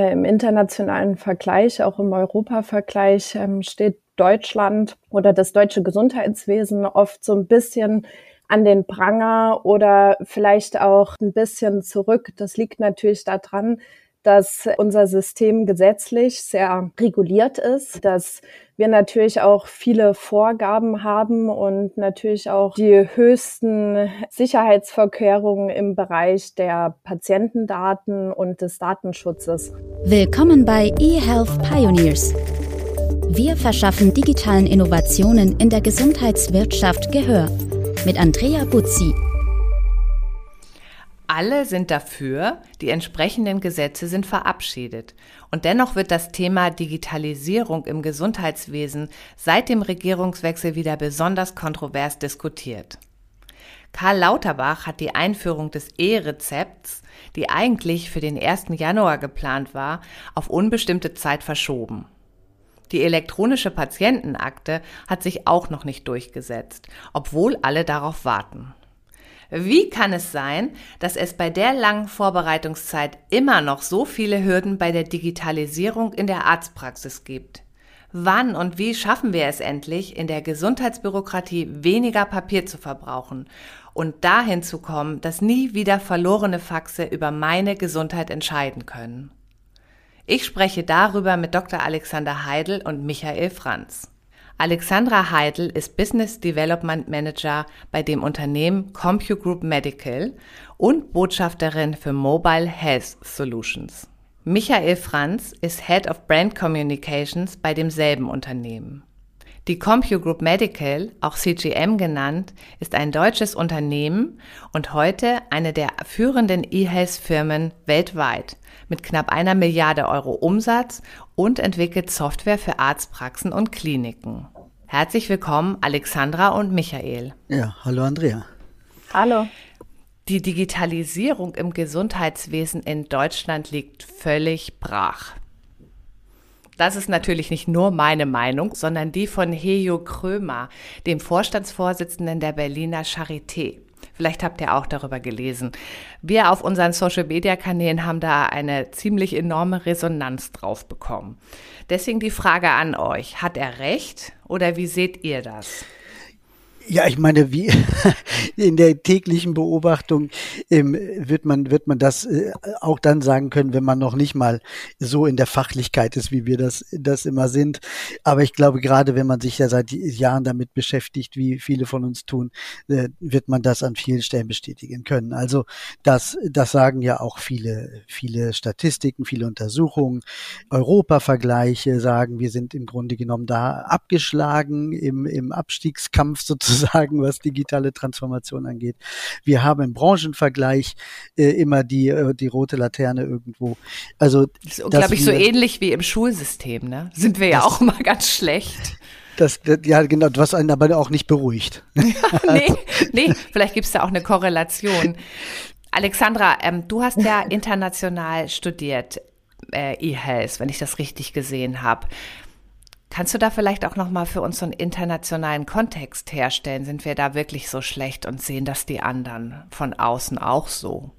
Im internationalen Vergleich, auch im Europavergleich, ähm, steht Deutschland oder das deutsche Gesundheitswesen oft so ein bisschen an den Pranger oder vielleicht auch ein bisschen zurück. Das liegt natürlich daran, dass unser System gesetzlich sehr reguliert ist, dass wir natürlich auch viele Vorgaben haben und natürlich auch die höchsten Sicherheitsvorkehrungen im Bereich der Patientendaten und des Datenschutzes. Willkommen bei eHealth Pioneers. Wir verschaffen digitalen Innovationen in der Gesundheitswirtschaft Gehör mit Andrea Buzzi. Alle sind dafür, die entsprechenden Gesetze sind verabschiedet. Und dennoch wird das Thema Digitalisierung im Gesundheitswesen seit dem Regierungswechsel wieder besonders kontrovers diskutiert. Karl Lauterbach hat die Einführung des E-Rezepts, die eigentlich für den 1. Januar geplant war, auf unbestimmte Zeit verschoben. Die elektronische Patientenakte hat sich auch noch nicht durchgesetzt, obwohl alle darauf warten. Wie kann es sein, dass es bei der langen Vorbereitungszeit immer noch so viele Hürden bei der Digitalisierung in der Arztpraxis gibt? Wann und wie schaffen wir es endlich, in der Gesundheitsbürokratie weniger Papier zu verbrauchen und dahin zu kommen, dass nie wieder verlorene Faxe über meine Gesundheit entscheiden können? Ich spreche darüber mit Dr. Alexander Heidel und Michael Franz. Alexandra Heidel ist Business Development Manager bei dem Unternehmen CompuGroup Medical und Botschafterin für Mobile Health Solutions. Michael Franz ist Head of Brand Communications bei demselben Unternehmen. Die CompuGroup Medical, auch CGM genannt, ist ein deutsches Unternehmen und heute eine der führenden E-Health-Firmen weltweit mit knapp einer Milliarde Euro Umsatz und entwickelt Software für Arztpraxen und Kliniken. Herzlich willkommen, Alexandra und Michael. Ja, hallo Andrea. Hallo. Die Digitalisierung im Gesundheitswesen in Deutschland liegt völlig brach. Das ist natürlich nicht nur meine Meinung, sondern die von Hejo Krömer, dem Vorstandsvorsitzenden der Berliner Charité. Vielleicht habt ihr auch darüber gelesen. Wir auf unseren Social-Media-Kanälen haben da eine ziemlich enorme Resonanz drauf bekommen. Deswegen die Frage an euch. Hat er recht oder wie seht ihr das? Ja, ich meine, wie in der täglichen Beobachtung ähm, wird man wird man das äh, auch dann sagen können, wenn man noch nicht mal so in der Fachlichkeit ist, wie wir das das immer sind. Aber ich glaube, gerade wenn man sich ja seit Jahren damit beschäftigt, wie viele von uns tun, äh, wird man das an vielen Stellen bestätigen können. Also das das sagen ja auch viele viele Statistiken, viele Untersuchungen, Europa-Vergleiche sagen, wir sind im Grunde genommen da abgeschlagen im im Abstiegskampf sozusagen sagen, was digitale Transformation angeht. Wir haben im Branchenvergleich äh, immer die, äh, die rote Laterne irgendwo. Also, das ist, glaube ich, so ähnlich wie im Schulsystem, ne? Sind wir ja auch immer ganz schlecht. Das, das, ja, genau, was einen aber auch nicht beruhigt. nee, nee, vielleicht gibt es da auch eine Korrelation. Alexandra, ähm, du hast ja international studiert, äh, E-Health, wenn ich das richtig gesehen habe. Kannst du da vielleicht auch noch mal für uns so einen internationalen Kontext herstellen? Sind wir da wirklich so schlecht und sehen das die anderen von außen auch so?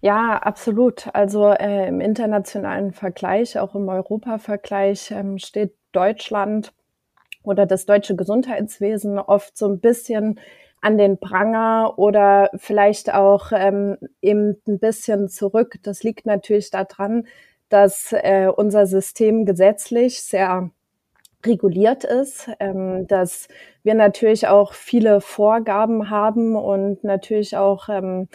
Ja, absolut. Also äh, im internationalen Vergleich, auch im Europa-Vergleich, ähm, steht Deutschland oder das deutsche Gesundheitswesen oft so ein bisschen an den Pranger oder vielleicht auch ähm, eben ein bisschen zurück. Das liegt natürlich daran, dass äh, unser System gesetzlich sehr reguliert ist, ähm, dass wir natürlich auch viele Vorgaben haben und natürlich auch ähm,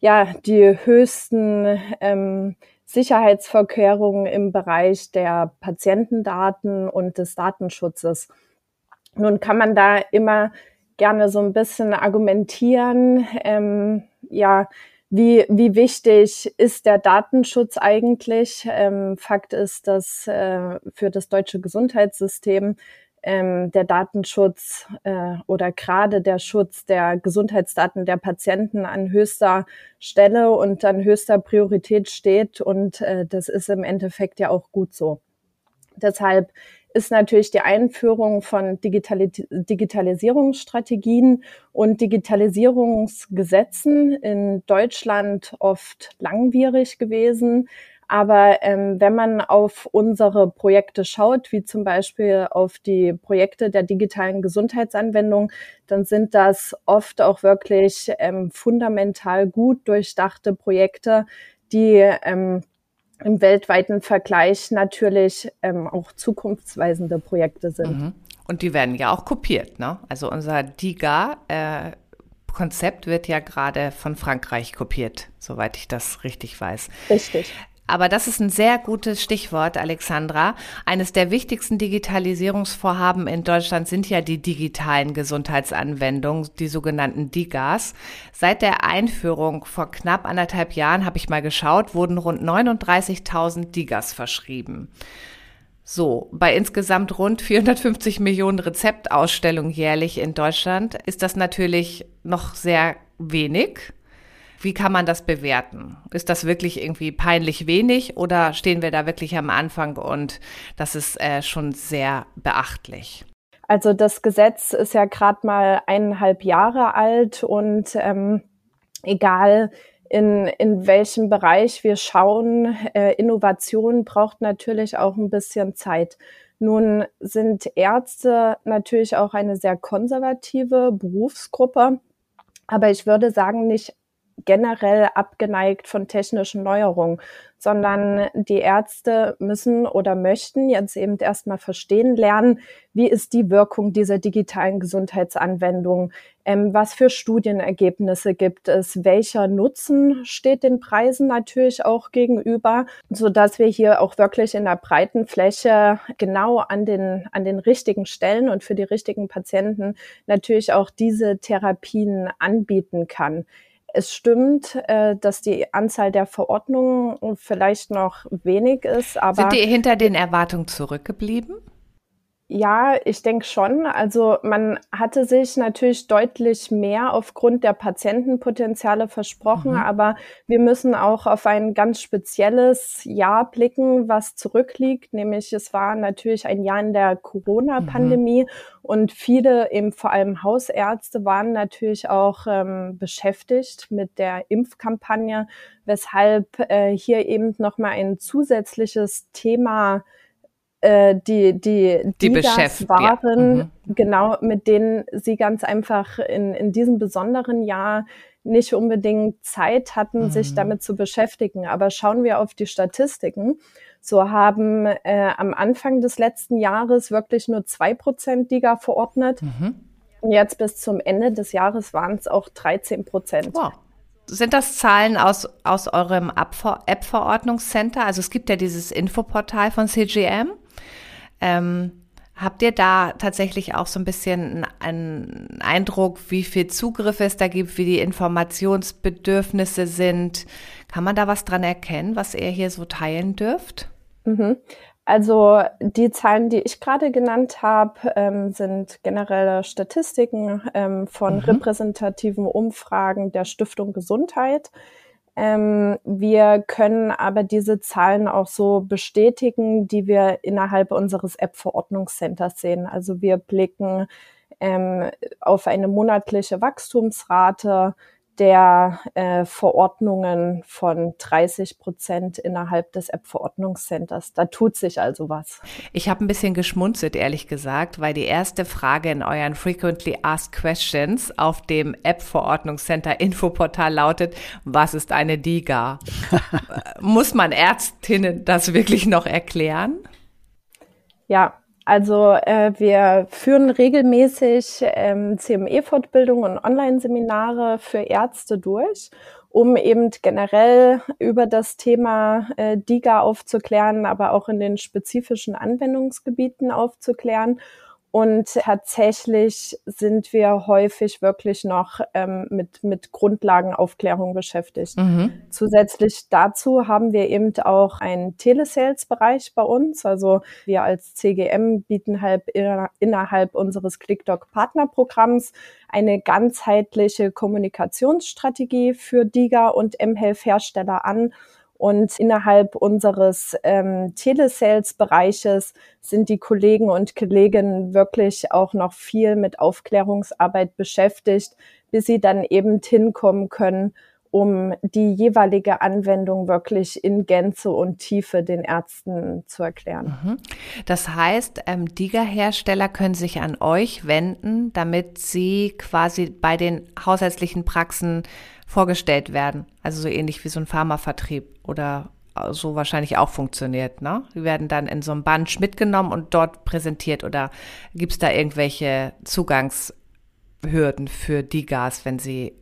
ja die höchsten ähm, Sicherheitsvorkehrungen im Bereich der Patientendaten und des Datenschutzes. Nun kann man da immer gerne so ein bisschen argumentieren, ähm, ja, wie, wie wichtig ist der Datenschutz eigentlich? Ähm, Fakt ist, dass äh, für das deutsche Gesundheitssystem ähm, der Datenschutz äh, oder gerade der Schutz der Gesundheitsdaten der Patienten an höchster Stelle und an höchster Priorität steht. Und äh, das ist im Endeffekt ja auch gut so. Deshalb ist natürlich die Einführung von Digitalis Digitalisierungsstrategien und Digitalisierungsgesetzen in Deutschland oft langwierig gewesen. Aber ähm, wenn man auf unsere Projekte schaut, wie zum Beispiel auf die Projekte der digitalen Gesundheitsanwendung, dann sind das oft auch wirklich ähm, fundamental gut durchdachte Projekte, die ähm, im weltweiten Vergleich natürlich ähm, auch zukunftsweisende Projekte sind. Mhm. Und die werden ja auch kopiert, ne? Also unser DIGA äh, Konzept wird ja gerade von Frankreich kopiert, soweit ich das richtig weiß. Richtig. Aber das ist ein sehr gutes Stichwort, Alexandra. Eines der wichtigsten Digitalisierungsvorhaben in Deutschland sind ja die digitalen Gesundheitsanwendungen, die sogenannten DIGAs. Seit der Einführung vor knapp anderthalb Jahren, habe ich mal geschaut, wurden rund 39.000 DIGAs verschrieben. So, bei insgesamt rund 450 Millionen Rezeptausstellungen jährlich in Deutschland ist das natürlich noch sehr wenig. Wie kann man das bewerten? Ist das wirklich irgendwie peinlich wenig oder stehen wir da wirklich am Anfang und das ist äh, schon sehr beachtlich? Also das Gesetz ist ja gerade mal eineinhalb Jahre alt und ähm, egal in, in welchem Bereich wir schauen, äh, Innovation braucht natürlich auch ein bisschen Zeit. Nun sind Ärzte natürlich auch eine sehr konservative Berufsgruppe, aber ich würde sagen, nicht generell abgeneigt von technischen Neuerungen, sondern die Ärzte müssen oder möchten jetzt eben erstmal verstehen lernen, wie ist die Wirkung dieser digitalen Gesundheitsanwendung, ähm, was für Studienergebnisse gibt es, welcher Nutzen steht den Preisen natürlich auch gegenüber, so dass wir hier auch wirklich in der breiten Fläche genau an den, an den richtigen Stellen und für die richtigen Patienten natürlich auch diese Therapien anbieten kann. Es stimmt, äh, dass die Anzahl der Verordnungen vielleicht noch wenig ist, aber. Sind die hinter den Erwartungen zurückgeblieben? Ja, ich denke schon. Also man hatte sich natürlich deutlich mehr aufgrund der Patientenpotenziale versprochen, mhm. aber wir müssen auch auf ein ganz spezielles Jahr blicken, was zurückliegt, nämlich es war natürlich ein Jahr in der Corona-Pandemie mhm. und viele, eben vor allem Hausärzte, waren natürlich auch ähm, beschäftigt mit der Impfkampagne, weshalb äh, hier eben nochmal ein zusätzliches Thema äh, die, die, die, die das waren, ja. mhm. genau, mit denen sie ganz einfach in, in diesem besonderen Jahr nicht unbedingt Zeit hatten, mhm. sich damit zu beschäftigen. Aber schauen wir auf die Statistiken. So haben äh, am Anfang des letzten Jahres wirklich nur zwei Prozent DIGA verordnet. Mhm. Und jetzt bis zum Ende des Jahres waren es auch 13 Prozent. Wow. Sind das Zahlen aus, aus eurem App-Verordnungscenter? Also es gibt ja dieses Infoportal von CGM. Ähm, habt ihr da tatsächlich auch so ein bisschen einen Eindruck, wie viel Zugriff es da gibt, wie die Informationsbedürfnisse sind? Kann man da was dran erkennen, was ihr hier so teilen dürft? Mhm. Also die Zahlen, die ich gerade genannt habe, ähm, sind generelle Statistiken ähm, von mhm. repräsentativen Umfragen der Stiftung Gesundheit. Ähm, wir können aber diese Zahlen auch so bestätigen, die wir innerhalb unseres App-Verordnungscenters sehen. Also wir blicken ähm, auf eine monatliche Wachstumsrate der äh, Verordnungen von 30 Prozent innerhalb des App-Verordnungscenters. Da tut sich also was. Ich habe ein bisschen geschmunzelt, ehrlich gesagt, weil die erste Frage in euren Frequently Asked Questions auf dem App-Verordnungscenter Infoportal lautet, was ist eine DIGA? Muss man Ärztinnen das wirklich noch erklären? Ja, also äh, wir führen regelmäßig ähm, CME-Fortbildungen und Online-Seminare für Ärzte durch, um eben generell über das Thema äh, DIGA aufzuklären, aber auch in den spezifischen Anwendungsgebieten aufzuklären und tatsächlich sind wir häufig wirklich noch ähm, mit, mit Grundlagenaufklärung beschäftigt. Mhm. Zusätzlich dazu haben wir eben auch einen Telesales-Bereich bei uns. Also wir als CGM bieten halt innerhalb unseres ClickDoc-Partnerprogramms eine ganzheitliche Kommunikationsstrategie für DIGA und mHealth-Hersteller an und innerhalb unseres ähm, Telesales-Bereiches sind die Kollegen und Kolleginnen wirklich auch noch viel mit Aufklärungsarbeit beschäftigt, bis sie dann eben hinkommen können um die jeweilige Anwendung wirklich in Gänze und Tiefe den Ärzten zu erklären. Mhm. Das heißt, ähm, DIGA-Hersteller können sich an euch wenden, damit sie quasi bei den hausärztlichen Praxen vorgestellt werden. Also so ähnlich wie so ein Pharmavertrieb oder so wahrscheinlich auch funktioniert. Ne? Die werden dann in so einem Bunch mitgenommen und dort präsentiert oder gibt es da irgendwelche Zugangshürden für DIGAs, wenn sie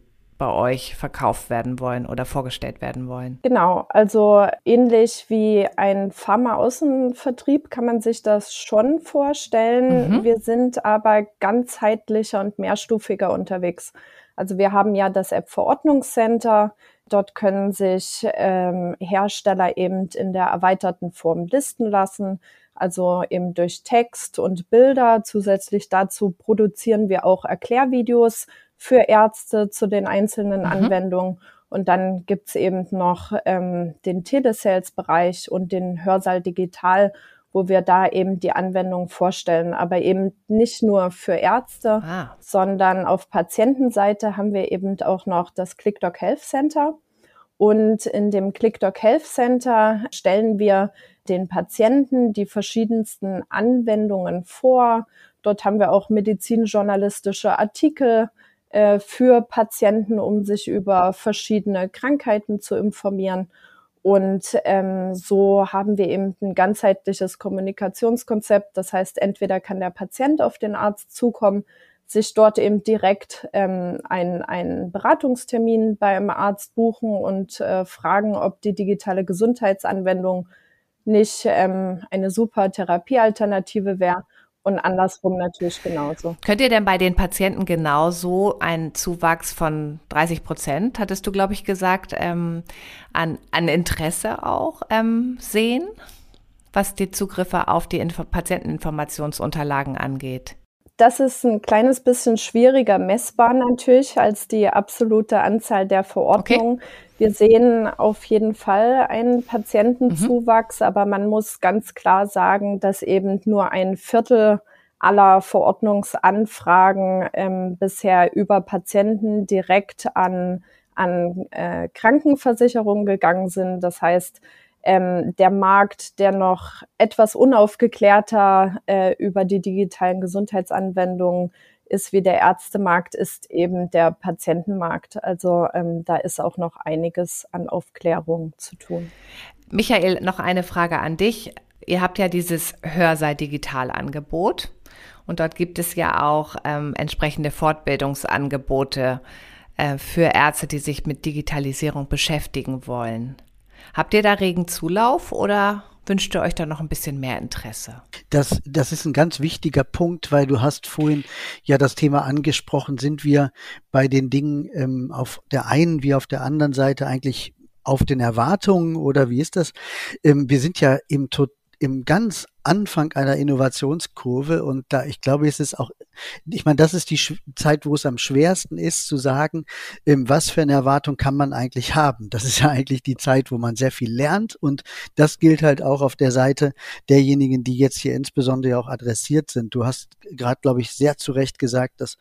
bei euch verkauft werden wollen oder vorgestellt werden wollen? Genau, also ähnlich wie ein Pharma-Außenvertrieb kann man sich das schon vorstellen. Mhm. Wir sind aber ganzheitlicher und mehrstufiger unterwegs. Also wir haben ja das App-Verordnungscenter. Dort können sich ähm, Hersteller eben in der erweiterten Form listen lassen, also eben durch Text und Bilder. Zusätzlich dazu produzieren wir auch Erklärvideos für Ärzte zu den einzelnen mhm. Anwendungen. Und dann gibt's eben noch ähm, den Telesales-Bereich und den Hörsaal Digital, wo wir da eben die Anwendung vorstellen. Aber eben nicht nur für Ärzte, ah. sondern auf Patientenseite haben wir eben auch noch das ClickDoc Health Center. Und in dem ClickDoc Health Center stellen wir den Patienten die verschiedensten Anwendungen vor. Dort haben wir auch medizinjournalistische Artikel äh, für Patienten, um sich über verschiedene Krankheiten zu informieren. Und ähm, so haben wir eben ein ganzheitliches Kommunikationskonzept. Das heißt, entweder kann der Patient auf den Arzt zukommen, sich dort eben direkt ähm, einen, einen Beratungstermin beim Arzt buchen und äh, fragen, ob die digitale Gesundheitsanwendung nicht ähm, eine super Therapiealternative wäre und andersrum natürlich genauso. Könnt ihr denn bei den Patienten genauso einen Zuwachs von 30 Prozent, hattest du, glaube ich, gesagt, ähm, an, an Interesse auch ähm, sehen, was die Zugriffe auf die Inf Patienteninformationsunterlagen angeht? Das ist ein kleines bisschen schwieriger messbar natürlich als die absolute Anzahl der Verordnungen. Okay. Wir sehen auf jeden Fall einen Patientenzuwachs, mhm. aber man muss ganz klar sagen, dass eben nur ein Viertel aller Verordnungsanfragen ähm, bisher über Patienten direkt an, an äh, Krankenversicherungen gegangen sind. Das heißt, ähm, der Markt, der noch etwas unaufgeklärter äh, über die digitalen Gesundheitsanwendungen ist wie der Ärztemarkt, ist eben der Patientenmarkt. Also ähm, da ist auch noch einiges an Aufklärung zu tun. Michael, noch eine Frage an dich. Ihr habt ja dieses Hörsaal Digital Angebot und dort gibt es ja auch ähm, entsprechende Fortbildungsangebote äh, für Ärzte, die sich mit Digitalisierung beschäftigen wollen. Habt ihr da regen Zulauf oder wünscht ihr euch da noch ein bisschen mehr Interesse? Das, das ist ein ganz wichtiger Punkt, weil du hast vorhin ja das Thema angesprochen, sind wir bei den Dingen ähm, auf der einen wie auf der anderen Seite eigentlich auf den Erwartungen oder wie ist das? Ähm, wir sind ja im, im ganz Anfang einer Innovationskurve und da ich glaube, es ist auch, ich meine, das ist die Zeit, wo es am schwersten ist zu sagen, ähm, was für eine Erwartung kann man eigentlich haben. Das ist ja eigentlich die Zeit, wo man sehr viel lernt und das gilt halt auch auf der Seite derjenigen, die jetzt hier insbesondere auch adressiert sind. Du hast gerade, glaube ich, sehr zu Recht gesagt, dass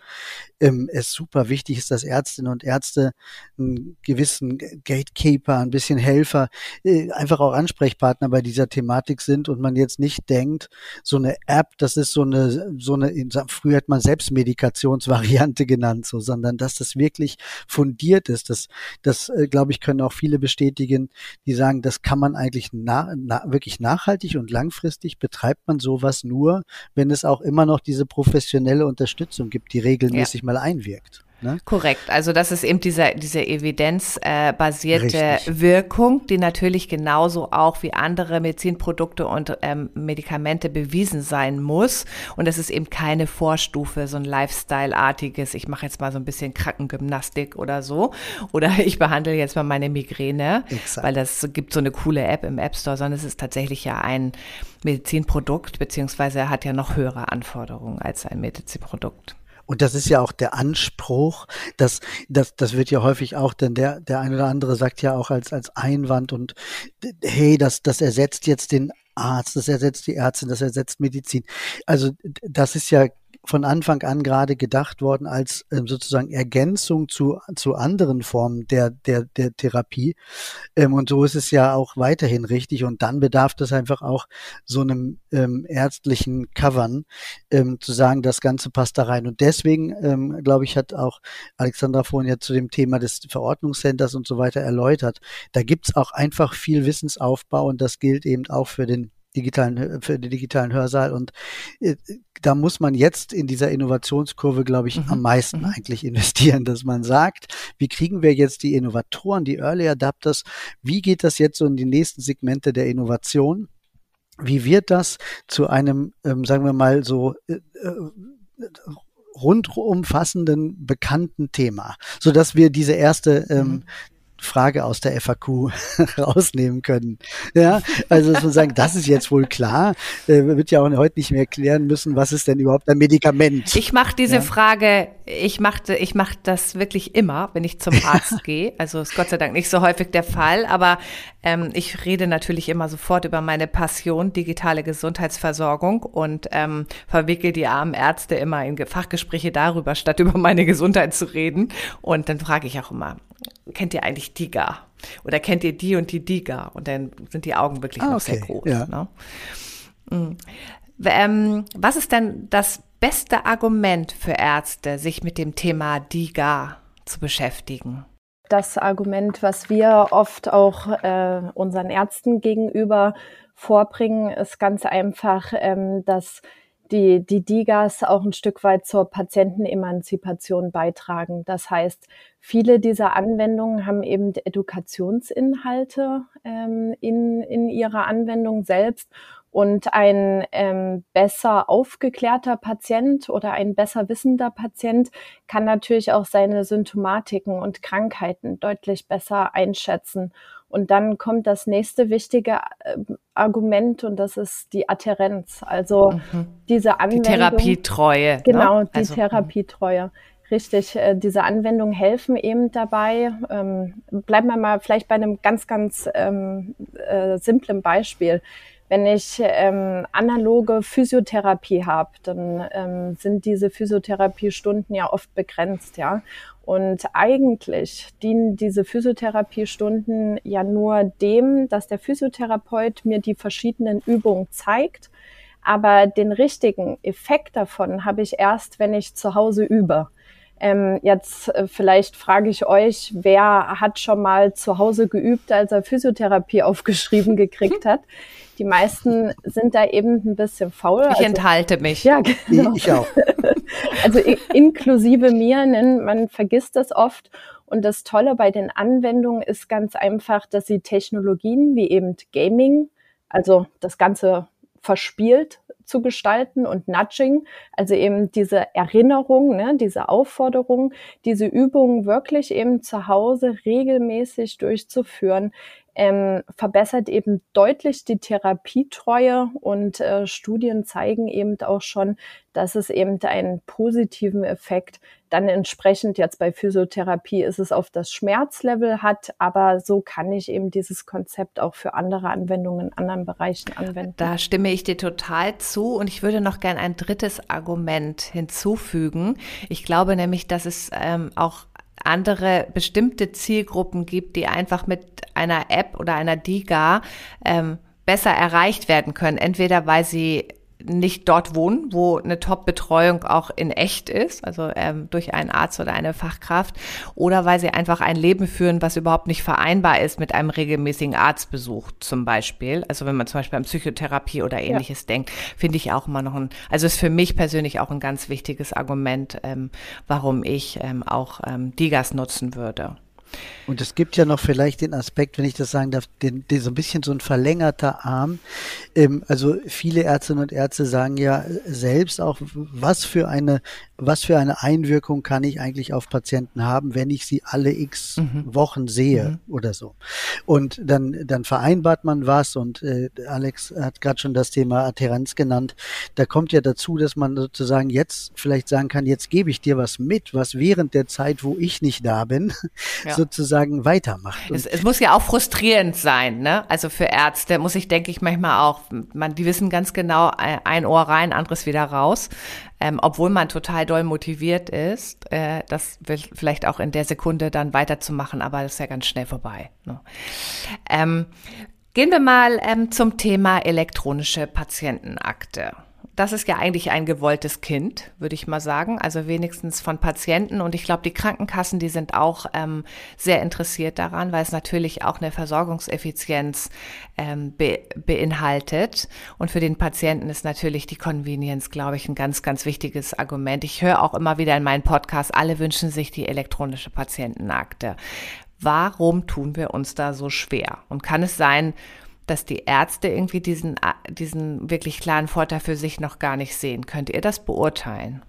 ähm, es super wichtig ist, dass Ärztinnen und Ärzte einen gewissen Gatekeeper, ein bisschen Helfer, äh, einfach auch Ansprechpartner bei dieser Thematik sind und man jetzt nicht denkt, so eine App, das ist so eine, so eine, früher hat man Selbstmedikationsvariante genannt, so, sondern dass das wirklich fundiert ist. Das, das äh, glaube ich, können auch viele bestätigen, die sagen, das kann man eigentlich na, na, wirklich nachhaltig und langfristig betreibt man sowas nur, wenn es auch immer noch diese professionelle Unterstützung gibt, die regelmäßig ja. mal einwirkt. Ne? Korrekt. Also das ist eben diese, diese evidenzbasierte äh, Wirkung, die natürlich genauso auch wie andere Medizinprodukte und ähm, Medikamente bewiesen sein muss. Und es ist eben keine Vorstufe, so ein Lifestyle-artiges, ich mache jetzt mal so ein bisschen Krankengymnastik oder so. Oder ich behandle jetzt mal meine Migräne, Exakt. weil das gibt so eine coole App im App Store, sondern es ist tatsächlich ja ein Medizinprodukt, beziehungsweise hat ja noch höhere Anforderungen als ein Medizinprodukt. Und das ist ja auch der Anspruch, dass das, das wird ja häufig auch, denn der, der eine oder andere sagt ja auch als, als Einwand und hey, das, das ersetzt jetzt den Arzt, das ersetzt die Ärztin, das ersetzt Medizin. Also das ist ja von Anfang an gerade gedacht worden als ähm, sozusagen Ergänzung zu, zu anderen Formen der, der, der Therapie. Ähm, und so ist es ja auch weiterhin richtig. Und dann bedarf das einfach auch so einem ähm, ärztlichen Covern, ähm, zu sagen, das Ganze passt da rein. Und deswegen, ähm, glaube ich, hat auch Alexandra vorhin ja zu dem Thema des Verordnungscenters und so weiter erläutert. Da gibt's auch einfach viel Wissensaufbau und das gilt eben auch für den digitalen, für den digitalen Hörsaal. Und äh, da muss man jetzt in dieser Innovationskurve, glaube ich, mhm. am meisten mhm. eigentlich investieren, dass man sagt, wie kriegen wir jetzt die Innovatoren, die Early Adapters, wie geht das jetzt so in die nächsten Segmente der Innovation? Wie wird das zu einem, ähm, sagen wir mal so, äh, äh, rundumfassenden, bekannten Thema, so dass wir diese erste ähm, mhm. Frage aus der FAQ rausnehmen können. Ja, also dass man sagen, das ist jetzt wohl klar. Äh, wird ja auch heute nicht mehr klären müssen, was ist denn überhaupt ein Medikament. Ich mache diese ja. Frage, ich mache ich mach das wirklich immer, wenn ich zum Arzt gehe. Also ist Gott sei Dank nicht so häufig der Fall, aber ähm, ich rede natürlich immer sofort über meine Passion, digitale Gesundheitsversorgung und ähm, verwickel die armen Ärzte immer in Fachgespräche darüber, statt über meine Gesundheit zu reden. Und dann frage ich auch immer, kennt ihr eigentlich DIGA? Oder kennt ihr die und die DIGA? Und dann sind die Augen wirklich ah, noch okay. sehr groß. Ja. Ne? Mhm. Ähm, was ist denn das beste Argument für Ärzte, sich mit dem Thema DIGA zu beschäftigen? Das Argument, was wir oft auch äh, unseren Ärzten gegenüber vorbringen, ist ganz einfach, ähm, dass die, die DIGAs auch ein Stück weit zur Patientenemanzipation beitragen. Das heißt, viele dieser Anwendungen haben eben Edukationsinhalte ähm, in, in ihrer Anwendung selbst und ein ähm, besser aufgeklärter Patient oder ein besser wissender Patient kann natürlich auch seine Symptomatiken und Krankheiten deutlich besser einschätzen. Und dann kommt das nächste wichtige äh, Argument und das ist die Adherenz. Also mhm. diese Anwendung. Die Therapietreue. Ne? Genau, ne? die also, Therapietreue. Richtig, äh, diese Anwendungen helfen eben dabei. Ähm, bleiben wir mal vielleicht bei einem ganz, ganz ähm, äh, simplen Beispiel. Wenn ich ähm, analoge Physiotherapie habe, dann ähm, sind diese Physiotherapiestunden ja oft begrenzt, ja. Und eigentlich dienen diese Physiotherapiestunden ja nur dem, dass der Physiotherapeut mir die verschiedenen Übungen zeigt. Aber den richtigen Effekt davon habe ich erst, wenn ich zu Hause übe. Ähm, jetzt äh, vielleicht frage ich euch, wer hat schon mal zu Hause geübt, als er Physiotherapie aufgeschrieben gekriegt hat? Die meisten sind da eben ein bisschen faul. Ich also, enthalte mich. Ja, genau. Ich auch. also inklusive mir, denn man vergisst das oft. Und das Tolle bei den Anwendungen ist ganz einfach, dass sie Technologien wie eben Gaming, also das Ganze verspielt zu gestalten und Nudging, also eben diese Erinnerung, ne, diese Aufforderung, diese Übungen wirklich eben zu Hause regelmäßig durchzuführen, ähm, verbessert eben deutlich die Therapietreue und äh, Studien zeigen eben auch schon, dass es eben einen positiven Effekt dann entsprechend jetzt bei Physiotherapie ist es auf das Schmerzlevel hat, aber so kann ich eben dieses Konzept auch für andere Anwendungen in anderen Bereichen anwenden. Da stimme ich dir total zu und ich würde noch gern ein drittes Argument hinzufügen. Ich glaube nämlich, dass es ähm, auch andere bestimmte Zielgruppen gibt, die einfach mit einer App oder einer DIGA ähm, besser erreicht werden können. Entweder weil sie nicht dort wohnen, wo eine Top-Betreuung auch in echt ist, also ähm, durch einen Arzt oder eine Fachkraft, oder weil sie einfach ein Leben führen, was überhaupt nicht vereinbar ist mit einem regelmäßigen Arztbesuch zum Beispiel. Also wenn man zum Beispiel an Psychotherapie oder ähnliches ja. denkt, finde ich auch immer noch ein, also ist für mich persönlich auch ein ganz wichtiges Argument, ähm, warum ich ähm, auch ähm, Digas nutzen würde. Und es gibt ja noch vielleicht den Aspekt, wenn ich das sagen darf, den, den so ein bisschen so ein verlängerter Arm. Ähm, also viele Ärztinnen und Ärzte sagen ja selbst auch, was für eine, was für eine Einwirkung kann ich eigentlich auf Patienten haben, wenn ich sie alle x mhm. Wochen sehe mhm. oder so. Und dann, dann vereinbart man was und äh, Alex hat gerade schon das Thema Adherenz genannt. Da kommt ja dazu, dass man sozusagen jetzt vielleicht sagen kann, jetzt gebe ich dir was mit, was während der Zeit, wo ich nicht da bin, ja sozusagen weitermacht. Es, es, muss ja auch frustrierend sein, ne? Also für Ärzte muss ich, denke ich, manchmal auch, man, die wissen ganz genau, ein Ohr rein, anderes wieder raus. Ähm, obwohl man total doll motiviert ist, äh, das vielleicht auch in der Sekunde dann weiterzumachen, aber das ist ja ganz schnell vorbei. Ne? Ähm, gehen wir mal ähm, zum Thema elektronische Patientenakte das ist ja eigentlich ein gewolltes Kind, würde ich mal sagen. Also wenigstens von Patienten. Und ich glaube, die Krankenkassen, die sind auch ähm, sehr interessiert daran, weil es natürlich auch eine Versorgungseffizienz ähm, be beinhaltet. Und für den Patienten ist natürlich die Convenience, glaube ich, ein ganz, ganz wichtiges Argument. Ich höre auch immer wieder in meinen Podcasts, alle wünschen sich die elektronische Patientenakte. Warum tun wir uns da so schwer? Und kann es sein, dass die Ärzte irgendwie diesen, diesen wirklich klaren Vorteil für sich noch gar nicht sehen. Könnt ihr das beurteilen?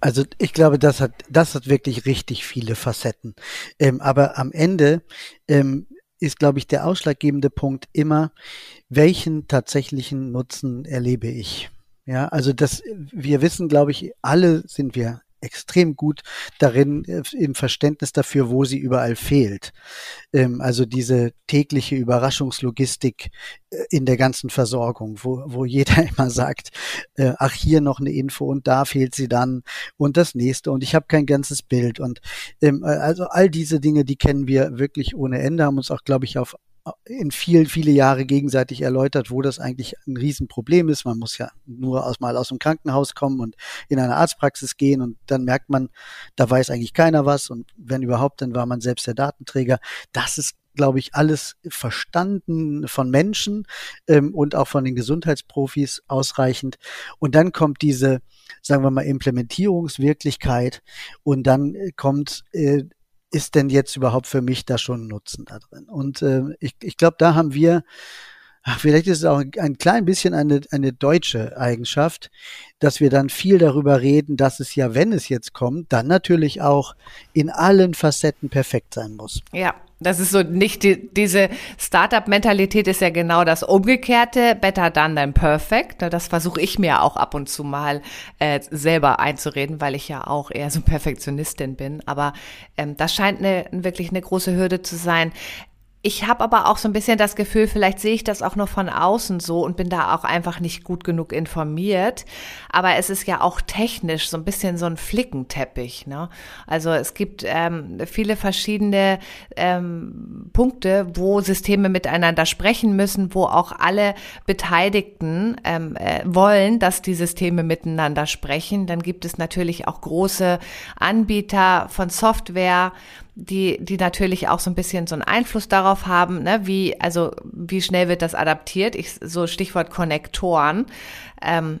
Also ich glaube, das hat, das hat wirklich richtig viele Facetten. Ähm, aber am Ende ähm, ist, glaube ich, der ausschlaggebende Punkt immer, welchen tatsächlichen Nutzen erlebe ich? Ja, also das, wir wissen, glaube ich, alle sind wir extrem gut darin, äh, im Verständnis dafür, wo sie überall fehlt. Ähm, also diese tägliche Überraschungslogistik äh, in der ganzen Versorgung, wo, wo jeder immer sagt, äh, ach, hier noch eine Info und da fehlt sie dann und das nächste und ich habe kein ganzes Bild. Und ähm, also all diese Dinge, die kennen wir wirklich ohne Ende, haben uns auch, glaube ich, auf in viel, viele Jahre gegenseitig erläutert, wo das eigentlich ein Riesenproblem ist. Man muss ja nur aus, mal aus dem Krankenhaus kommen und in eine Arztpraxis gehen und dann merkt man, da weiß eigentlich keiner was und wenn überhaupt, dann war man selbst der Datenträger. Das ist glaube ich, alles verstanden von Menschen ähm, und auch von den Gesundheitsprofis ausreichend. Und dann kommt diese, sagen wir mal, Implementierungswirklichkeit und dann kommt äh, ist denn jetzt überhaupt für mich da schon Nutzen da drin? Und äh, ich, ich glaube, da haben wir, ach, vielleicht ist es auch ein klein bisschen eine, eine deutsche Eigenschaft, dass wir dann viel darüber reden, dass es ja, wenn es jetzt kommt, dann natürlich auch in allen Facetten perfekt sein muss. Ja, das ist so nicht die, diese Startup-Mentalität ist ja genau das Umgekehrte, better done than perfect. Das versuche ich mir auch ab und zu mal äh, selber einzureden, weil ich ja auch eher so Perfektionistin bin. Aber ähm, das scheint eine, wirklich eine große Hürde zu sein. Ich habe aber auch so ein bisschen das Gefühl, vielleicht sehe ich das auch nur von außen so und bin da auch einfach nicht gut genug informiert. Aber es ist ja auch technisch so ein bisschen so ein Flickenteppich. Ne? Also es gibt ähm, viele verschiedene ähm, Punkte, wo Systeme miteinander sprechen müssen, wo auch alle Beteiligten ähm, äh, wollen, dass die Systeme miteinander sprechen. Dann gibt es natürlich auch große Anbieter von Software, die, die natürlich auch so ein bisschen so einen Einfluss darauf haben, ne, wie, also wie schnell wird das adaptiert. Ich, so Stichwort Konnektoren. Ähm,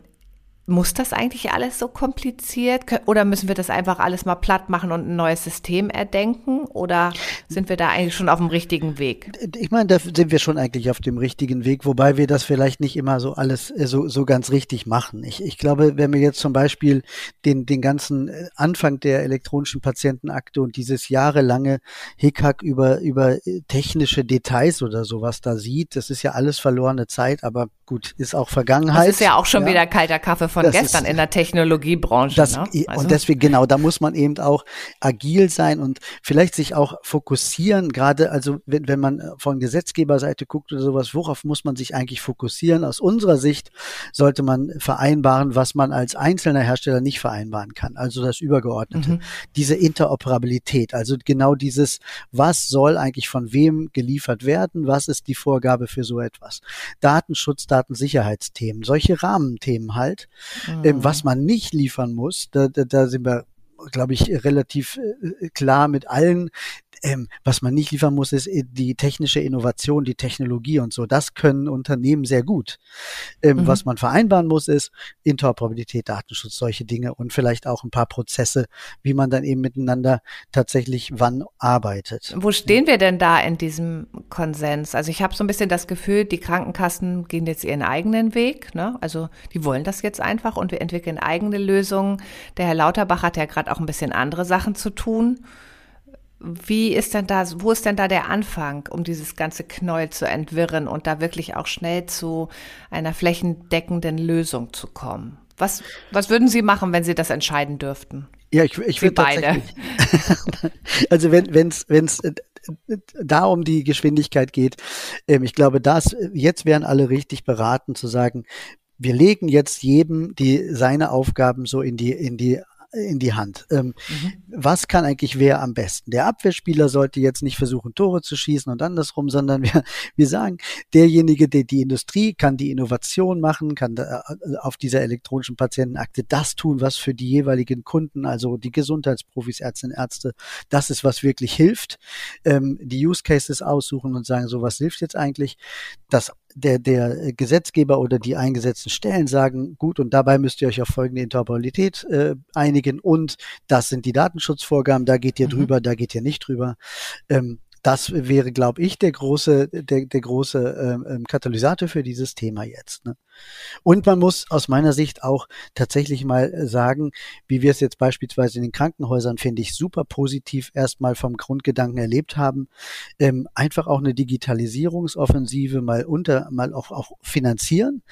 muss das eigentlich alles so kompliziert oder müssen wir das einfach alles mal platt machen und ein neues System erdenken oder sind wir da eigentlich schon auf dem richtigen Weg? Ich meine, da sind wir schon eigentlich auf dem richtigen Weg, wobei wir das vielleicht nicht immer so alles äh, so, so ganz richtig machen. Ich, ich glaube, wenn wir jetzt zum Beispiel den, den ganzen äh, Anfang der elektronischen Patientenakte und dieses jahrelange Hickhack über, über äh, technische Details oder sowas da sieht, das ist ja alles verlorene Zeit, aber gut, ist auch Vergangenheit. Das ist ja auch schon ja. wieder kalter Kaffee von das gestern ist, in der Technologiebranche. Das, ne? also. Und deswegen, genau, da muss man eben auch agil sein und vielleicht sich auch fokussieren, gerade also wenn, wenn man von Gesetzgeberseite guckt oder sowas, worauf muss man sich eigentlich fokussieren? Aus unserer Sicht sollte man vereinbaren, was man als einzelner Hersteller nicht vereinbaren kann. Also das Übergeordnete. Mhm. Diese Interoperabilität, also genau dieses, was soll eigentlich von wem geliefert werden? Was ist die Vorgabe für so etwas? Datenschutz, Datensicherheitsthemen, solche Rahmenthemen halt. Mhm. was man nicht liefern muss, da, da, da sind wir glaube ich, relativ äh, klar mit allen ähm, was man nicht liefern muss, ist äh, die technische Innovation, die Technologie und so. Das können Unternehmen sehr gut. Ähm, mhm. Was man vereinbaren muss, ist Interoperabilität, Datenschutz, solche Dinge und vielleicht auch ein paar Prozesse, wie man dann eben miteinander tatsächlich wann arbeitet. Wo stehen wir denn da in diesem Konsens? Also ich habe so ein bisschen das Gefühl, die Krankenkassen gehen jetzt ihren eigenen Weg. Ne? Also die wollen das jetzt einfach und wir entwickeln eigene Lösungen. Der Herr Lauterbach hat ja gerade auch ein bisschen andere Sachen zu tun. Wie ist denn da, wo ist denn da der Anfang, um dieses ganze Knäuel zu entwirren und da wirklich auch schnell zu einer flächendeckenden Lösung zu kommen? Was, was würden Sie machen, wenn Sie das entscheiden dürften? Ja, ich, ich würde beide. also wenn es wenn's äh, da um die Geschwindigkeit geht, ähm, ich glaube, das jetzt wären alle richtig beraten zu sagen, wir legen jetzt jedem die seine Aufgaben so in die in die in die Hand. Ähm, mhm. Was kann eigentlich wer am besten? Der Abwehrspieler sollte jetzt nicht versuchen, Tore zu schießen und andersrum, sondern wir, wir sagen, derjenige, der die Industrie kann die Innovation machen, kann da, äh, auf dieser elektronischen Patientenakte das tun, was für die jeweiligen Kunden, also die Gesundheitsprofis, Ärztinnen, Ärzte, das ist, was wirklich hilft. Ähm, die Use Cases aussuchen und sagen, so was hilft jetzt eigentlich. Das der, der Gesetzgeber oder die eingesetzten Stellen sagen, gut, und dabei müsst ihr euch auf folgende Interoperabilität äh, einigen und das sind die Datenschutzvorgaben, da geht ihr mhm. drüber, da geht ihr nicht drüber. Ähm, das wäre, glaube ich, der große, der, der große ähm, ähm Katalysator für dieses Thema jetzt. Ne? Und man muss aus meiner Sicht auch tatsächlich mal äh, sagen, wie wir es jetzt beispielsweise in den Krankenhäusern, finde ich, super positiv erstmal vom Grundgedanken erlebt haben, ähm, einfach auch eine Digitalisierungsoffensive mal unter, mal auch, auch finanzieren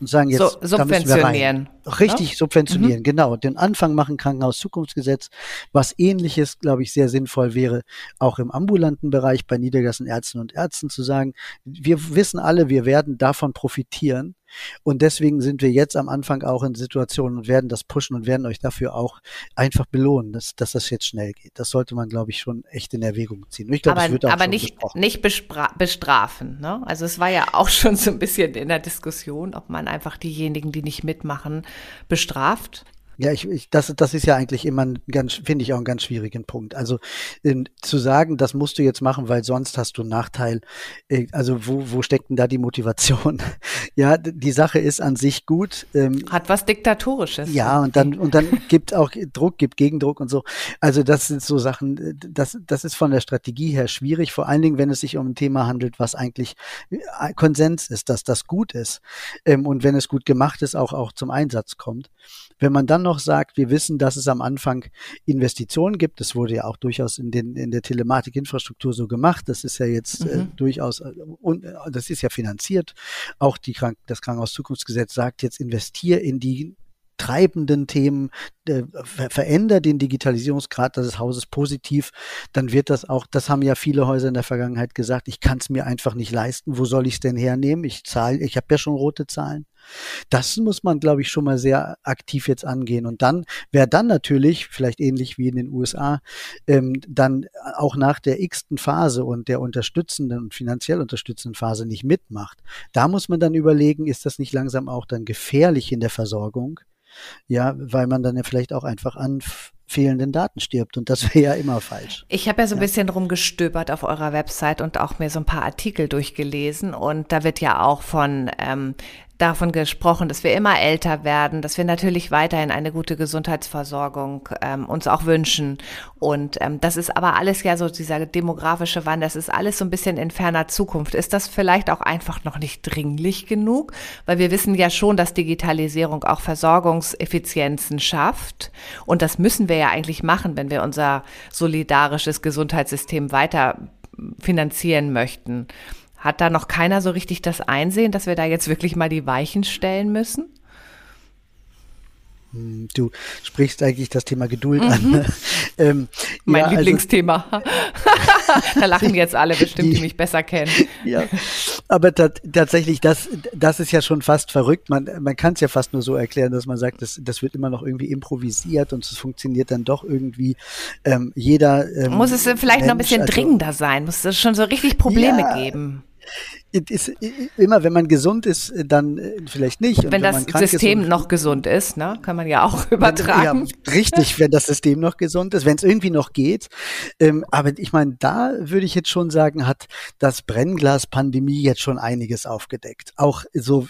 und sagen jetzt, so, subventionieren. Richtig ja? subventionieren, mhm. genau. Den Anfang machen Krankenhaus Zukunftsgesetz, was ähnliches, glaube ich, sehr sinnvoll wäre, auch im ambulanten Bereich bei niedergelassenen Ärzten und Ärzten zu sagen, wir wissen alle, wir werden davon profitieren und deswegen sind wir jetzt am Anfang auch in Situationen und werden das pushen und werden euch dafür auch einfach belohnen, dass, dass das jetzt schnell geht. Das sollte man, glaube ich, schon echt in Erwägung ziehen. ich glaube, aber, wird auch aber nicht, nicht bestrafen. Ne? Also es war ja auch schon so ein bisschen in der Diskussion, ob man einfach diejenigen, die nicht mitmachen, bestraft. Ja, ich, ich das, das ist ja eigentlich immer ein ganz, finde ich auch einen ganz schwierigen Punkt. Also in, zu sagen, das musst du jetzt machen, weil sonst hast du einen Nachteil. Äh, also wo, wo steckt denn da die Motivation? ja, die Sache ist an sich gut. Ähm, Hat was Diktatorisches. Ja, und dann, und dann gibt auch Druck, gibt Gegendruck und so. Also das sind so Sachen, das, das ist von der Strategie her schwierig, vor allen Dingen, wenn es sich um ein Thema handelt, was eigentlich äh, Konsens ist, dass das gut ist. Ähm, und wenn es gut gemacht ist, auch, auch zum Einsatz kommt. Wenn man dann noch sagt, wir wissen, dass es am Anfang Investitionen gibt, das wurde ja auch durchaus in, den, in der Telematikinfrastruktur so gemacht, das ist ja jetzt äh, mhm. äh, durchaus, und, äh, das ist ja finanziert. Auch die Krank das Krankenhauszukunftsgesetz sagt jetzt, investier in die treibenden Themen, äh, ver verändert den Digitalisierungsgrad des Hauses positiv, dann wird das auch, das haben ja viele Häuser in der Vergangenheit gesagt, ich kann es mir einfach nicht leisten, wo soll ich es denn hernehmen? Ich zahle, ich habe ja schon rote Zahlen. Das muss man, glaube ich, schon mal sehr aktiv jetzt angehen. Und dann wäre dann natürlich, vielleicht ähnlich wie in den USA, ähm, dann auch nach der x-ten Phase und der unterstützenden und finanziell unterstützenden Phase nicht mitmacht. Da muss man dann überlegen, ist das nicht langsam auch dann gefährlich in der Versorgung? Ja, weil man dann ja vielleicht auch einfach an fehlenden Daten stirbt und das wäre ja immer falsch. Ich habe ja so ein ja. bisschen rumgestöbert auf eurer Website und auch mir so ein paar Artikel durchgelesen und da wird ja auch von ähm, davon gesprochen, dass wir immer älter werden, dass wir natürlich weiterhin eine gute Gesundheitsversorgung ähm, uns auch wünschen. Und ähm, das ist aber alles ja so dieser demografische Wandel, das ist alles so ein bisschen in ferner Zukunft. Ist das vielleicht auch einfach noch nicht dringlich genug? Weil wir wissen ja schon, dass Digitalisierung auch Versorgungseffizienzen schafft. Und das müssen wir ja eigentlich machen, wenn wir unser solidarisches Gesundheitssystem weiter finanzieren möchten. Hat da noch keiner so richtig das Einsehen, dass wir da jetzt wirklich mal die Weichen stellen müssen? Hm, du sprichst eigentlich das Thema Geduld mhm. an. Ne? ähm, mein ja, also Lieblingsthema. Also, da lachen jetzt alle bestimmt, die, die mich besser kennen. Ja, aber tatsächlich, das, das ist ja schon fast verrückt. Man, man kann es ja fast nur so erklären, dass man sagt, das, das wird immer noch irgendwie improvisiert und es funktioniert dann doch irgendwie. Ähm, jeder ähm, muss es vielleicht Mensch, noch ein bisschen also, dringender sein, muss es schon so richtig Probleme ja, geben ist, immer, wenn man gesund ist, dann äh, vielleicht nicht. Wenn, wenn das System ist noch gesund ist, ne, kann man ja auch übertragen. Ja, richtig, wenn das System noch gesund ist, wenn es irgendwie noch geht. Ähm, aber ich meine, da würde ich jetzt schon sagen, hat das Brennglas-Pandemie jetzt schon einiges aufgedeckt. Auch so äh,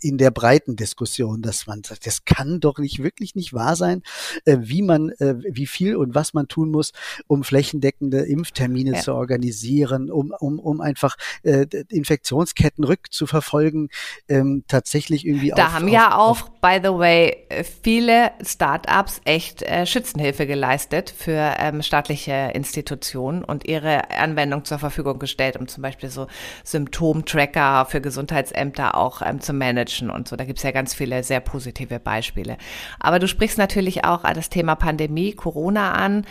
in der breiten Diskussion, dass man sagt, das kann doch nicht wirklich nicht wahr sein, äh, wie man, äh, wie viel und was man tun muss, um flächendeckende Impftermine ja. zu organisieren, um, um, um einfach äh, Infektionsketten rückzuverfolgen, ähm, tatsächlich irgendwie Da auf, haben auf, ja auch, by the way, viele Startups echt äh, Schützenhilfe geleistet für ähm, staatliche Institutionen und ihre Anwendung zur Verfügung gestellt, um zum Beispiel so Symptomtracker für Gesundheitsämter auch ähm, zu managen und so. Da gibt's ja ganz viele sehr positive Beispiele. Aber du sprichst natürlich auch das Thema Pandemie, Corona an.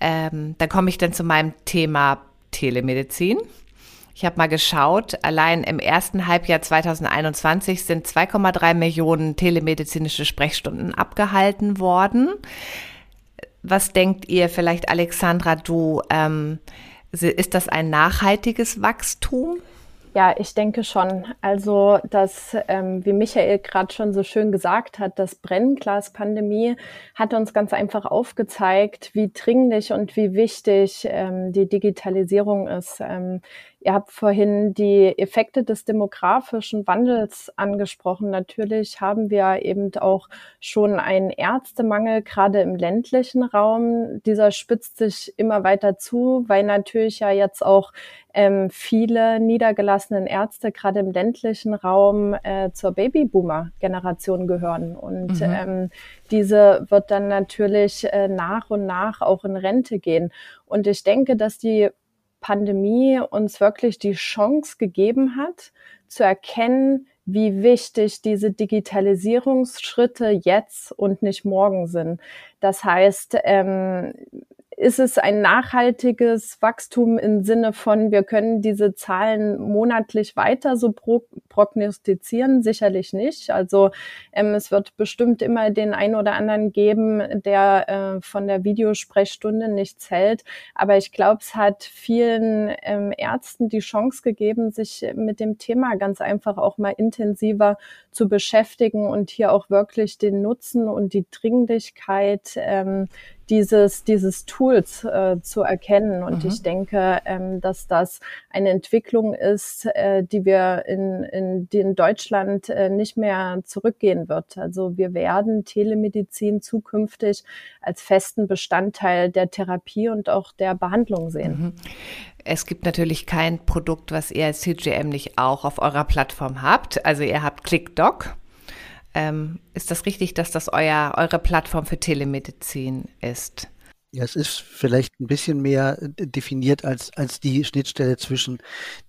Ähm, da komme ich dann zu meinem Thema Telemedizin. Ich habe mal geschaut, allein im ersten Halbjahr 2021 sind 2,3 Millionen telemedizinische Sprechstunden abgehalten worden. Was denkt ihr vielleicht, Alexandra, du, ähm, ist das ein nachhaltiges Wachstum? Ja, ich denke schon. Also, dass, ähm, wie Michael gerade schon so schön gesagt hat, das Brennglas-Pandemie hat uns ganz einfach aufgezeigt, wie dringlich und wie wichtig ähm, die Digitalisierung ist. Ähm, Ihr habt vorhin die Effekte des demografischen Wandels angesprochen. Natürlich haben wir eben auch schon einen Ärztemangel, gerade im ländlichen Raum. Dieser spitzt sich immer weiter zu, weil natürlich ja jetzt auch ähm, viele niedergelassenen Ärzte gerade im ländlichen Raum äh, zur Babyboomer-Generation gehören. Und mhm. ähm, diese wird dann natürlich äh, nach und nach auch in Rente gehen. Und ich denke, dass die Pandemie uns wirklich die Chance gegeben hat, zu erkennen, wie wichtig diese Digitalisierungsschritte jetzt und nicht morgen sind. Das heißt, ähm, ist es ein nachhaltiges Wachstum im Sinne von, wir können diese Zahlen monatlich weiter so pro prognostizieren? Sicherlich nicht. Also ähm, es wird bestimmt immer den einen oder anderen geben, der äh, von der Videosprechstunde nichts hält. Aber ich glaube, es hat vielen ähm, Ärzten die Chance gegeben, sich mit dem Thema ganz einfach auch mal intensiver zu beschäftigen und hier auch wirklich den Nutzen und die Dringlichkeit ähm, dieses, dieses Tools äh, zu erkennen. Und mhm. ich denke, ähm, dass das eine Entwicklung ist, äh, die wir in, in, die in Deutschland äh, nicht mehr zurückgehen wird. Also wir werden Telemedizin zukünftig als festen Bestandteil der Therapie und auch der Behandlung sehen. Mhm. Es gibt natürlich kein Produkt, was ihr als CGM nicht auch auf eurer Plattform habt. Also ihr habt ClickDoc. Ähm, ist das richtig, dass das euer, eure Plattform für Telemedizin ist? Ja, es ist vielleicht ein bisschen mehr äh, definiert als, als die Schnittstelle zwischen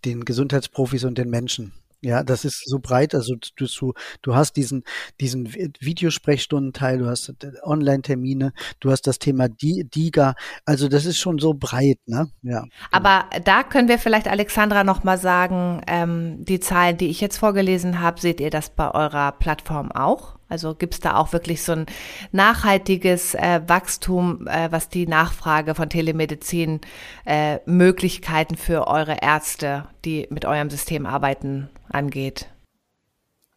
den Gesundheitsprofis und den Menschen. Ja, das ist so breit. Also du, du, du hast diesen, diesen Videosprechstundenteil, du hast Online-Termine, du hast das Thema DIGA. Also das ist schon so breit, ne? Ja. Genau. Aber da können wir vielleicht Alexandra noch mal sagen, ähm, die Zahlen, die ich jetzt vorgelesen habe, seht ihr das bei eurer Plattform auch? Also gibt es da auch wirklich so ein nachhaltiges äh, Wachstum, äh, was die Nachfrage von Telemedizin äh, Möglichkeiten für eure Ärzte, die mit eurem System arbeiten, angeht?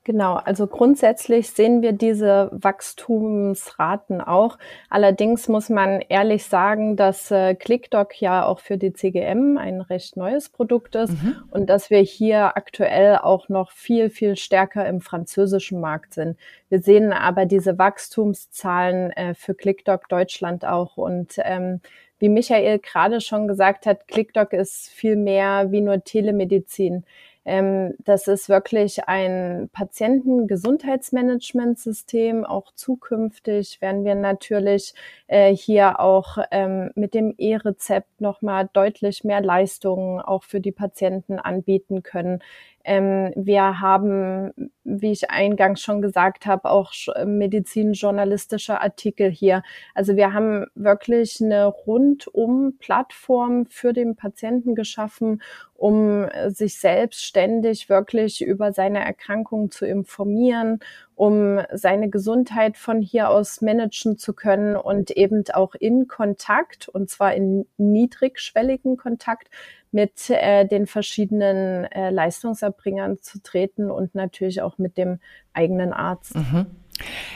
Genau, also grundsätzlich sehen wir diese Wachstumsraten auch. Allerdings muss man ehrlich sagen, dass äh, ClickDoc ja auch für die CGM ein recht neues Produkt ist mhm. und dass wir hier aktuell auch noch viel, viel stärker im französischen Markt sind. Wir sehen aber diese Wachstumszahlen äh, für ClickDoc Deutschland auch und ähm, wie Michael gerade schon gesagt hat, ClickDoc ist viel mehr wie nur Telemedizin. Ähm, das ist wirklich ein Patientengesundheitsmanagementsystem. Auch zukünftig werden wir natürlich äh, hier auch ähm, mit dem E-Rezept nochmal deutlich mehr Leistungen auch für die Patienten anbieten können. Ähm, wir haben, wie ich eingangs schon gesagt habe, auch medizinjournalistische Artikel hier. Also wir haben wirklich eine rundum Plattform für den Patienten geschaffen, um sich selbstständig wirklich über seine Erkrankung zu informieren, um seine Gesundheit von hier aus managen zu können und eben auch in Kontakt, und zwar in niedrigschwelligen Kontakt mit äh, den verschiedenen äh, Leistungserbringern zu treten und natürlich auch mit dem eigenen Arzt. Mhm.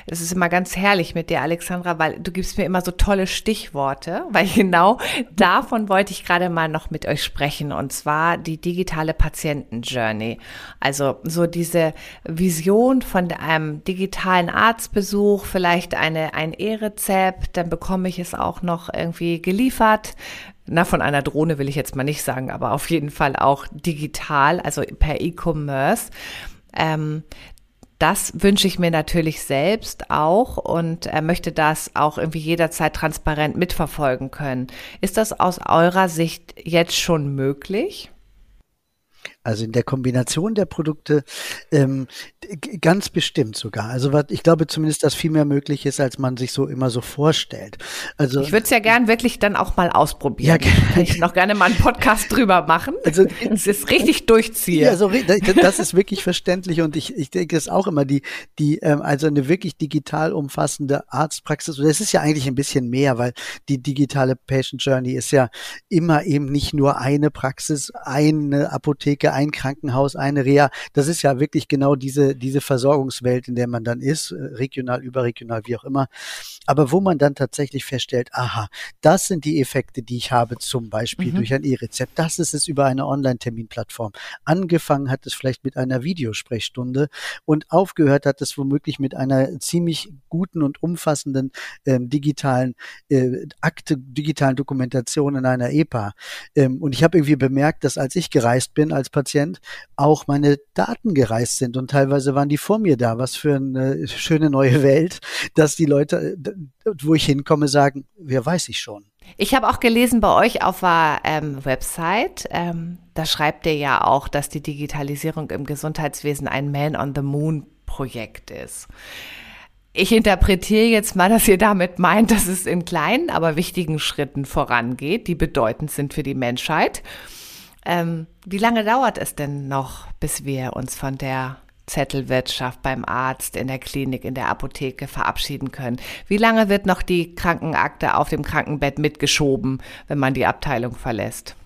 Es ist immer ganz herrlich mit dir, Alexandra, weil du gibst mir immer so tolle Stichworte, weil genau davon wollte ich gerade mal noch mit euch sprechen und zwar die digitale Patientenjourney. Also so diese Vision von einem digitalen Arztbesuch, vielleicht eine, ein E-Rezept, dann bekomme ich es auch noch irgendwie geliefert. Na, von einer Drohne will ich jetzt mal nicht sagen, aber auf jeden Fall auch digital, also per E-Commerce. Ähm, das wünsche ich mir natürlich selbst auch und äh, möchte das auch irgendwie jederzeit transparent mitverfolgen können. Ist das aus eurer Sicht jetzt schon möglich? Also in der Kombination der Produkte ähm, ganz bestimmt sogar. Also was, ich glaube zumindest, dass viel mehr möglich ist, als man sich so immer so vorstellt. Also ich würde es ja gern wirklich dann auch mal ausprobieren. Ja, Kann ich noch gerne mal einen Podcast drüber machen. Also es ist richtig durchziehen. Ja, so, das ist wirklich verständlich und ich, ich denke es auch immer die die ähm, also eine wirklich digital umfassende Arztpraxis. Und das ist ja eigentlich ein bisschen mehr, weil die digitale Patient Journey ist ja immer eben nicht nur eine Praxis, eine Apotheke ein Krankenhaus, eine Reha. Das ist ja wirklich genau diese, diese Versorgungswelt, in der man dann ist, äh, regional, überregional, wie auch immer. Aber wo man dann tatsächlich feststellt, aha, das sind die Effekte, die ich habe, zum Beispiel mhm. durch ein E-Rezept. Das ist es über eine Online-Terminplattform. Angefangen hat es vielleicht mit einer Videosprechstunde und aufgehört hat es womöglich mit einer ziemlich guten und umfassenden ähm, digitalen äh, Akte, digitalen Dokumentation in einer EPA. Ähm, und ich habe irgendwie bemerkt, dass als ich gereist bin als Patient, auch meine Daten gereist sind und teilweise waren die vor mir da. Was für eine schöne neue Welt, dass die Leute, wo ich hinkomme, sagen, wer weiß ich schon. Ich habe auch gelesen bei euch auf der ähm, Website, ähm, da schreibt ihr ja auch, dass die Digitalisierung im Gesundheitswesen ein Man on the Moon Projekt ist. Ich interpretiere jetzt mal, dass ihr damit meint, dass es in kleinen, aber wichtigen Schritten vorangeht, die bedeutend sind für die Menschheit. Ähm, wie lange dauert es denn noch, bis wir uns von der Zettelwirtschaft beim Arzt, in der Klinik, in der Apotheke verabschieden können? Wie lange wird noch die Krankenakte auf dem Krankenbett mitgeschoben, wenn man die Abteilung verlässt?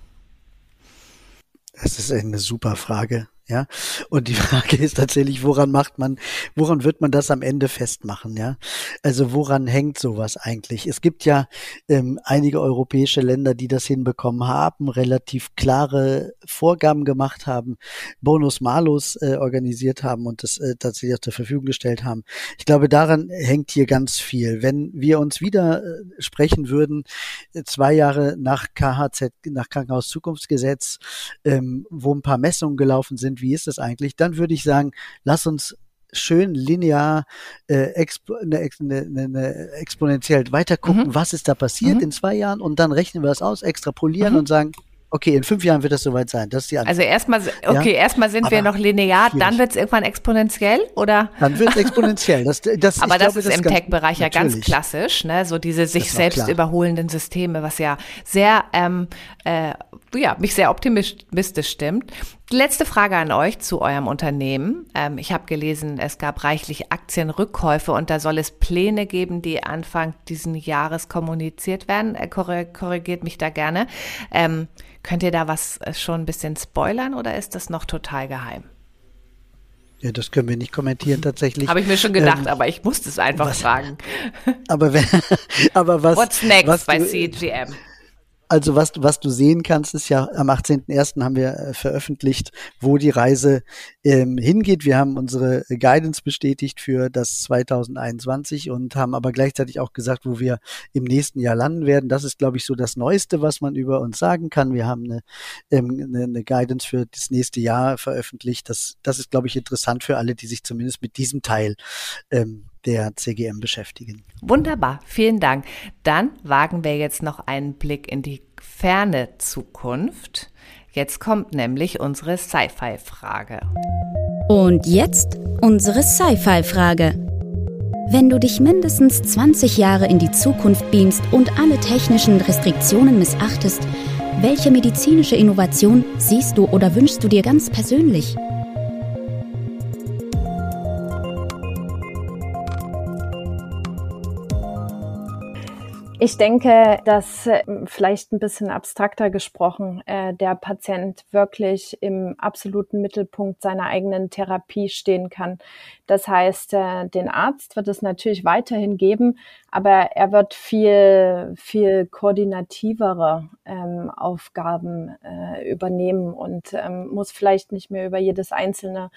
Das ist eine super Frage. Ja, und die Frage ist tatsächlich, woran macht man, woran wird man das am Ende festmachen? Ja, also woran hängt sowas eigentlich? Es gibt ja ähm, einige europäische Länder, die das hinbekommen haben, relativ klare Vorgaben gemacht haben, Bonus-Malus äh, organisiert haben und das äh, tatsächlich auch zur Verfügung gestellt haben. Ich glaube, daran hängt hier ganz viel. Wenn wir uns wieder äh, sprechen würden, äh, zwei Jahre nach KHZ, nach Krankenhauszukunftsgesetz, ähm, wo ein paar Messungen gelaufen sind, wie ist das eigentlich, dann würde ich sagen, lass uns schön linear äh, expo ne, ne, ne, ne, exponentiell weiter gucken, mhm. was ist da passiert mhm. in zwei Jahren und dann rechnen wir das aus, extrapolieren mhm. und sagen, Okay, in fünf Jahren wird das soweit sein. Das ist die Antwort. Also erstmal, okay, ja? erstmal sind Aber wir noch linear, schwierig. dann wird es irgendwann exponentiell, oder? Dann wird es exponentiell. Das, das, Aber das glaube, ist das im Tech-Bereich ja ganz klassisch, ne? So diese sich selbst klar. überholenden Systeme, was ja sehr, ähm, äh, ja, mich sehr optimistisch stimmt. Letzte Frage an euch zu eurem Unternehmen. Ähm, ich habe gelesen, es gab reichlich Aktienrückkäufe und da soll es Pläne geben, die Anfang diesen Jahres kommuniziert werden. Äh, korrigiert mich da gerne. Ähm, Könnt ihr da was äh, schon ein bisschen spoilern oder ist das noch total geheim? Ja, das können wir nicht kommentieren tatsächlich. Habe ich mir schon gedacht, ähm, aber ich musste es einfach was, fragen. Aber, wenn, aber was. What's next was bei CGM? Also was, was du sehen kannst, ist ja, am 18.01. haben wir äh, veröffentlicht, wo die Reise ähm, hingeht. Wir haben unsere Guidance bestätigt für das 2021 und haben aber gleichzeitig auch gesagt, wo wir im nächsten Jahr landen werden. Das ist, glaube ich, so das Neueste, was man über uns sagen kann. Wir haben eine, ähm, eine, Guidance für das nächste Jahr veröffentlicht. Das, das ist, glaube ich, interessant für alle, die sich zumindest mit diesem Teil ähm, der CGM beschäftigen. Wunderbar, vielen Dank. Dann wagen wir jetzt noch einen Blick in die ferne Zukunft. Jetzt kommt nämlich unsere Sci-Fi-Frage. Und jetzt unsere Sci-Fi-Frage. Wenn du dich mindestens 20 Jahre in die Zukunft beamst und alle technischen Restriktionen missachtest, welche medizinische Innovation siehst du oder wünschst du dir ganz persönlich? Ich denke, dass äh, vielleicht ein bisschen abstrakter gesprochen, äh, der Patient wirklich im absoluten Mittelpunkt seiner eigenen Therapie stehen kann. Das heißt, äh, den Arzt wird es natürlich weiterhin geben, aber er wird viel, viel koordinativere ähm, Aufgaben äh, übernehmen und ähm, muss vielleicht nicht mehr über jedes einzelne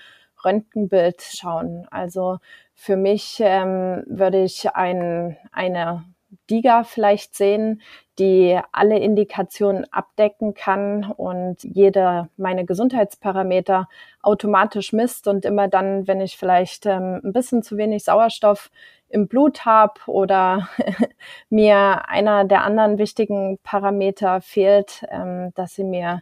Röntgenbild schauen. Also für mich ähm, würde ich ein, eine DIGA vielleicht sehen, die alle Indikationen abdecken kann und jede meine Gesundheitsparameter automatisch misst und immer dann, wenn ich vielleicht ähm, ein bisschen zu wenig Sauerstoff im Blut habe oder mir einer der anderen wichtigen Parameter fehlt, ähm, dass sie mir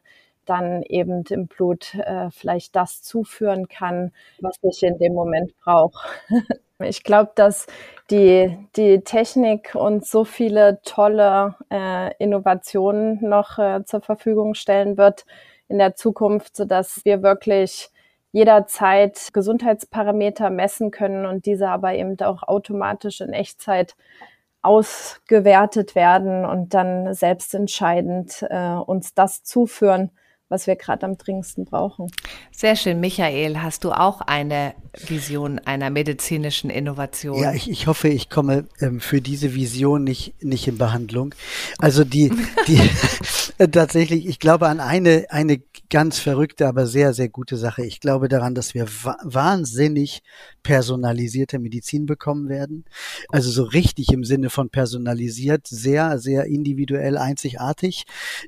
dann eben im Blut äh, vielleicht das zuführen kann, was ich in dem Moment brauche. ich glaube, dass die, die Technik uns so viele tolle äh, Innovationen noch äh, zur Verfügung stellen wird in der Zukunft, so dass wir wirklich jederzeit Gesundheitsparameter messen können und diese aber eben auch automatisch in Echtzeit ausgewertet werden und dann selbstentscheidend äh, uns das zuführen, was wir gerade am dringendsten brauchen. Sehr schön. Michael, hast du auch eine Vision einer medizinischen Innovation? Ja, ich, ich hoffe, ich komme ähm, für diese Vision nicht, nicht in Behandlung. Also die, die tatsächlich, ich glaube an eine, eine ganz verrückte, aber sehr, sehr gute Sache. Ich glaube daran, dass wir wahnsinnig personalisierte Medizin bekommen werden. Also so richtig im Sinne von personalisiert, sehr, sehr individuell, einzigartig.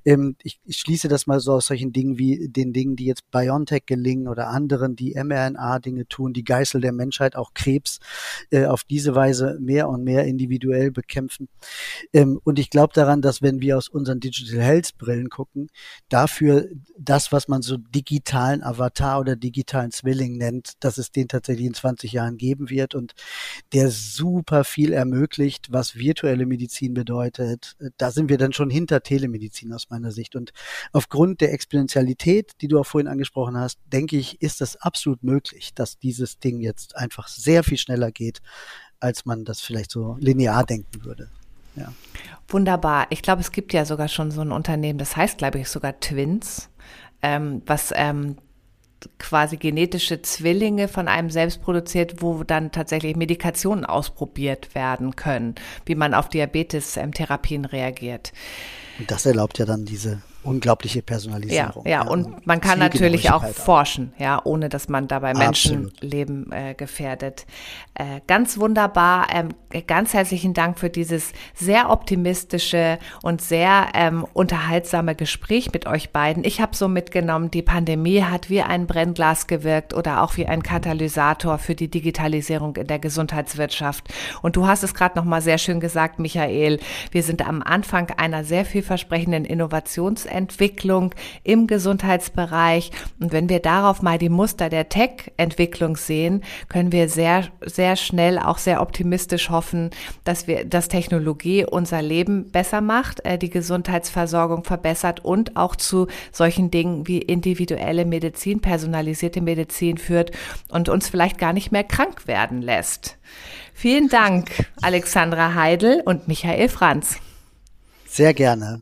Ähm, ich, schließe das mal so aus solchen Dingen wie den Dingen, die jetzt BioNTech gelingen oder anderen, die mRNA-Dinge tun, die Geißel der Menschheit, auch Krebs, äh, auf diese Weise mehr und mehr individuell bekämpfen. Ähm, und ich glaube daran, dass wenn wir aus unseren Digital Health Brillen gucken, dafür das, was man so digitalen Avatar oder digitalen Zwilling nennt, dass es den tatsächlich in 20 Jahren geben wird und der super viel ermöglicht, was virtuelle Medizin bedeutet. Da sind wir dann schon hinter Telemedizin aus meiner Sicht. Und aufgrund der Exponentialität, die du auch vorhin angesprochen hast, denke ich, ist das absolut möglich, dass dieses Ding jetzt einfach sehr viel schneller geht, als man das vielleicht so linear denken würde. Ja. Wunderbar. Ich glaube, es gibt ja sogar schon so ein Unternehmen, das heißt, glaube ich, sogar Twins, ähm, was ähm, quasi genetische Zwillinge von einem selbst produziert, wo dann tatsächlich Medikationen ausprobiert werden können, wie man auf Diabetes-Therapien reagiert. Und das erlaubt ja dann diese unglaubliche Personalisierung. Ja, ja, und man kann natürlich auch forschen, ja, ohne dass man dabei Menschenleben äh, gefährdet. Äh, ganz wunderbar, ähm, ganz herzlichen Dank für dieses sehr optimistische und sehr ähm, unterhaltsame Gespräch mit euch beiden. Ich habe so mitgenommen, die Pandemie hat wie ein Brennglas gewirkt oder auch wie ein Katalysator für die Digitalisierung in der Gesundheitswirtschaft. Und du hast es gerade noch mal sehr schön gesagt, Michael. Wir sind am Anfang einer sehr vielversprechenden Innovations Entwicklung im Gesundheitsbereich. Und wenn wir darauf mal die Muster der Tech-Entwicklung sehen, können wir sehr, sehr schnell auch sehr optimistisch hoffen, dass wir, dass Technologie unser Leben besser macht, äh, die Gesundheitsversorgung verbessert und auch zu solchen Dingen wie individuelle Medizin, personalisierte Medizin führt und uns vielleicht gar nicht mehr krank werden lässt. Vielen Dank, Alexandra Heidel und Michael Franz. Sehr gerne.